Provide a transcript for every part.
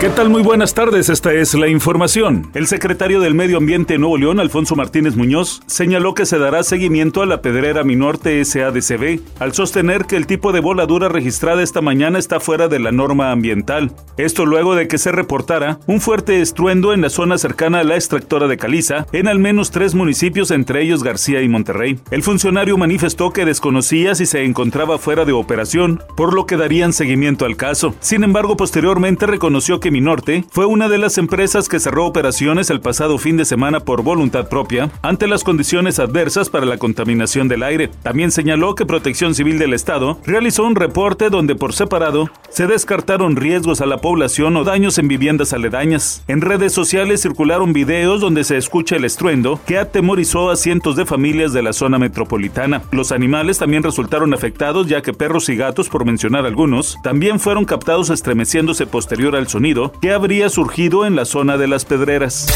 ¿Qué tal? Muy buenas tardes, esta es la información. El secretario del Medio Ambiente de Nuevo León, Alfonso Martínez Muñoz, señaló que se dará seguimiento a la pedrera Minorte SADCB al sostener que el tipo de voladura registrada esta mañana está fuera de la norma ambiental. Esto luego de que se reportara un fuerte estruendo en la zona cercana a la extractora de Caliza, en al menos tres municipios, entre ellos García y Monterrey. El funcionario manifestó que desconocía si se encontraba fuera de operación, por lo que darían seguimiento al caso. Sin embargo, posteriormente reconoció que Minorte fue una de las empresas que cerró operaciones el pasado fin de semana por voluntad propia ante las condiciones adversas para la contaminación del aire. También señaló que Protección Civil del Estado realizó un reporte donde por separado se descartaron riesgos a la población o daños en viviendas aledañas. En redes sociales circularon videos donde se escucha el estruendo que atemorizó a cientos de familias de la zona metropolitana. Los animales también resultaron afectados ya que perros y gatos, por mencionar algunos, también fueron captados estremeciéndose posterior al sonido que habría surgido en la zona de las Pedreras.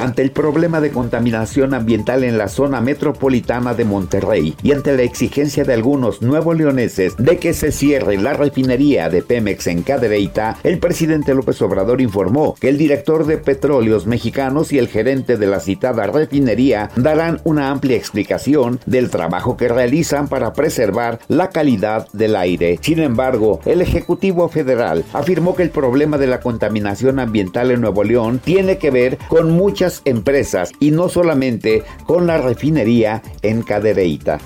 Ante el problema de contaminación ambiental en la zona metropolitana de Monterrey y ante la exigencia de algunos nuevos leoneses de que se cierre la refinería de Pemex en Cadereyta, el presidente López Obrador informó que el director de Petróleos Mexicanos y el gerente de la citada refinería darán una amplia explicación del trabajo que realizan para preservar la calidad del aire. Sin embargo, el Ejecutivo Federal afirmó que el problema de la contaminación ambiental en Nuevo León tiene que ver con muchas empresas y no solamente con la refinería en Cadereyta.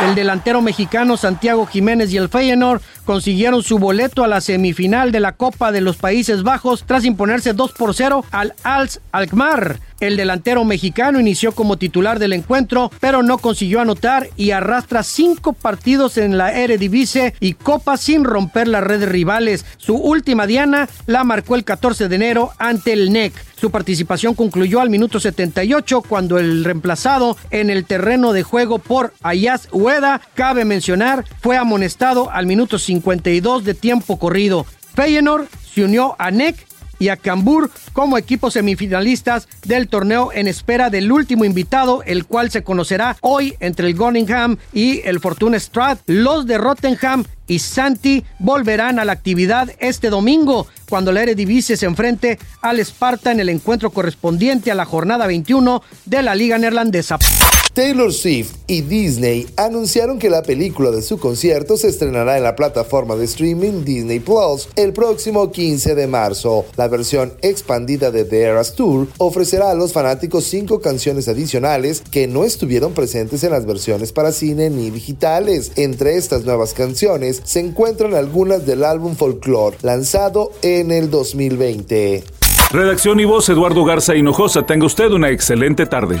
El delantero mexicano Santiago Jiménez y el Feyenoord consiguieron su boleto a la semifinal de la Copa de los Países Bajos tras imponerse 2 por 0 al Als Alkmaar. El delantero mexicano inició como titular del encuentro, pero no consiguió anotar y arrastra cinco partidos en la Eredivisie y Copa sin romper la red de rivales. Su última diana la marcó el 14 de enero ante el NEC. Su participación concluyó al minuto 78 cuando el reemplazado en el terreno de juego por Ayaz Ueda, cabe mencionar, fue amonestado al minuto 52 de tiempo corrido. Feyenoord se unió a NEC y a Cambur como equipos semifinalistas del torneo en espera del último invitado, el cual se conocerá hoy entre el Gunningham y el Fortuna Strat. Los de Rottenham y Santi volverán a la actividad este domingo cuando la Eredivisie se enfrente al Sparta en el encuentro correspondiente a la jornada 21 de la Liga Neerlandesa. Taylor Swift y Disney anunciaron que la película de su concierto se estrenará en la plataforma de streaming Disney Plus el próximo 15 de marzo. La versión expandida de The Eras Tour ofrecerá a los fanáticos cinco canciones adicionales que no estuvieron presentes en las versiones para cine ni digitales. Entre estas nuevas canciones se encuentran algunas del álbum Folklore, lanzado en el 2020. Redacción y voz Eduardo Garza Hinojosa. Tenga usted una excelente tarde.